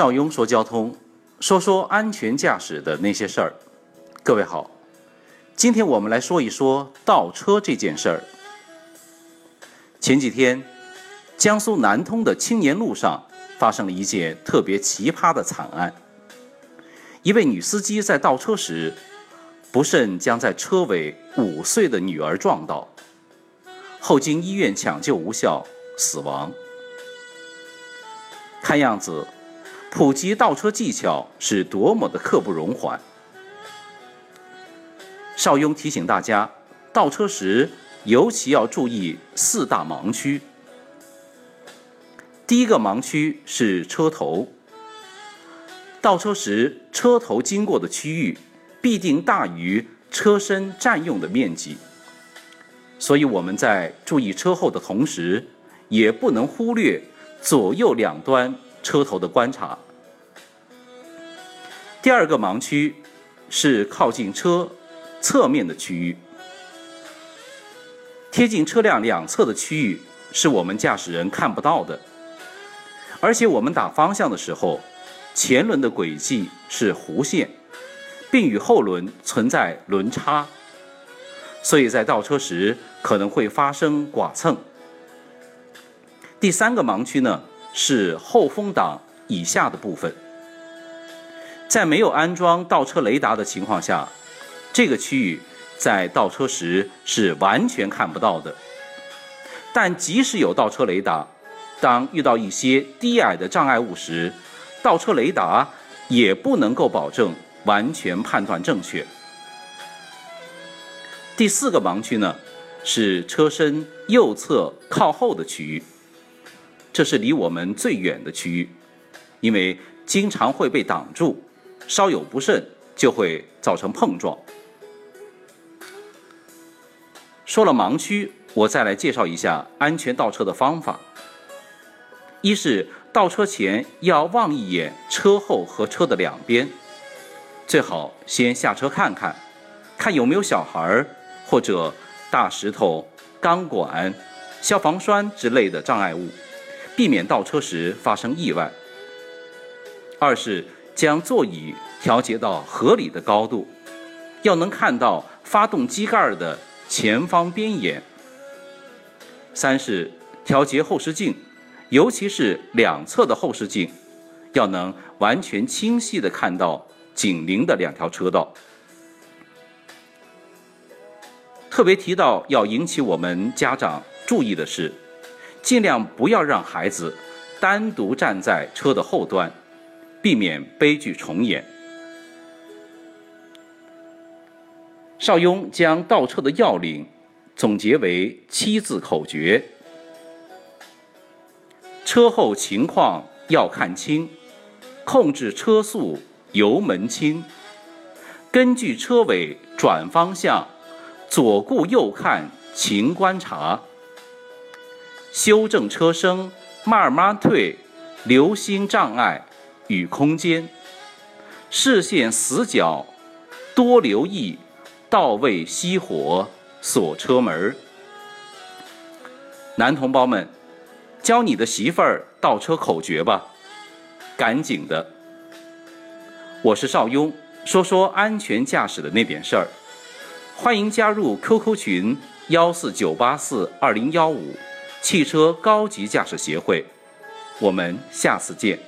邵雍说交通，说说安全驾驶的那些事儿。各位好，今天我们来说一说倒车这件事儿。前几天，江苏南通的青年路上发生了一件特别奇葩的惨案。一位女司机在倒车时，不慎将在车尾五岁的女儿撞倒，后经医院抢救无效死亡。看样子。普及倒车技巧是多么的刻不容缓。邵雍提醒大家，倒车时尤其要注意四大盲区。第一个盲区是车头，倒车时车头经过的区域必定大于车身占用的面积，所以我们在注意车后的同时，也不能忽略左右两端。车头的观察。第二个盲区是靠近车侧面的区域，贴近车辆两侧的区域是我们驾驶人看不到的，而且我们打方向的时候，前轮的轨迹是弧线，并与后轮存在轮差，所以在倒车时可能会发生剐蹭。第三个盲区呢？是后风挡以下的部分，在没有安装倒车雷达的情况下，这个区域在倒车时是完全看不到的。但即使有倒车雷达，当遇到一些低矮的障碍物时，倒车雷达也不能够保证完全判断正确。第四个盲区呢，是车身右侧靠后的区域。这是离我们最远的区域，因为经常会被挡住，稍有不慎就会造成碰撞。说了盲区，我再来介绍一下安全倒车的方法。一是倒车前要望一眼车后和车的两边，最好先下车看看，看有没有小孩儿或者大石头、钢管、消防栓之类的障碍物。避免倒车时发生意外。二是将座椅调节到合理的高度，要能看到发动机盖的前方边沿。三是调节后视镜，尤其是两侧的后视镜，要能完全清晰的看到紧邻的两条车道。特别提到要引起我们家长注意的是。尽量不要让孩子单独站在车的后端，避免悲剧重演。邵雍将倒车的要领总结为七字口诀：车后情况要看清，控制车速油门轻，根据车尾转方向，左顾右看勤观察。修正车身，慢慢退，留心障碍与空间，视线死角，多留意，到位熄火锁车门。男同胞们，教你的媳妇儿倒车口诀吧，赶紧的。我是邵雍，说说安全驾驶的那点事儿，欢迎加入 QQ 群幺四九八四二零幺五。汽车高级驾驶协会，我们下次见。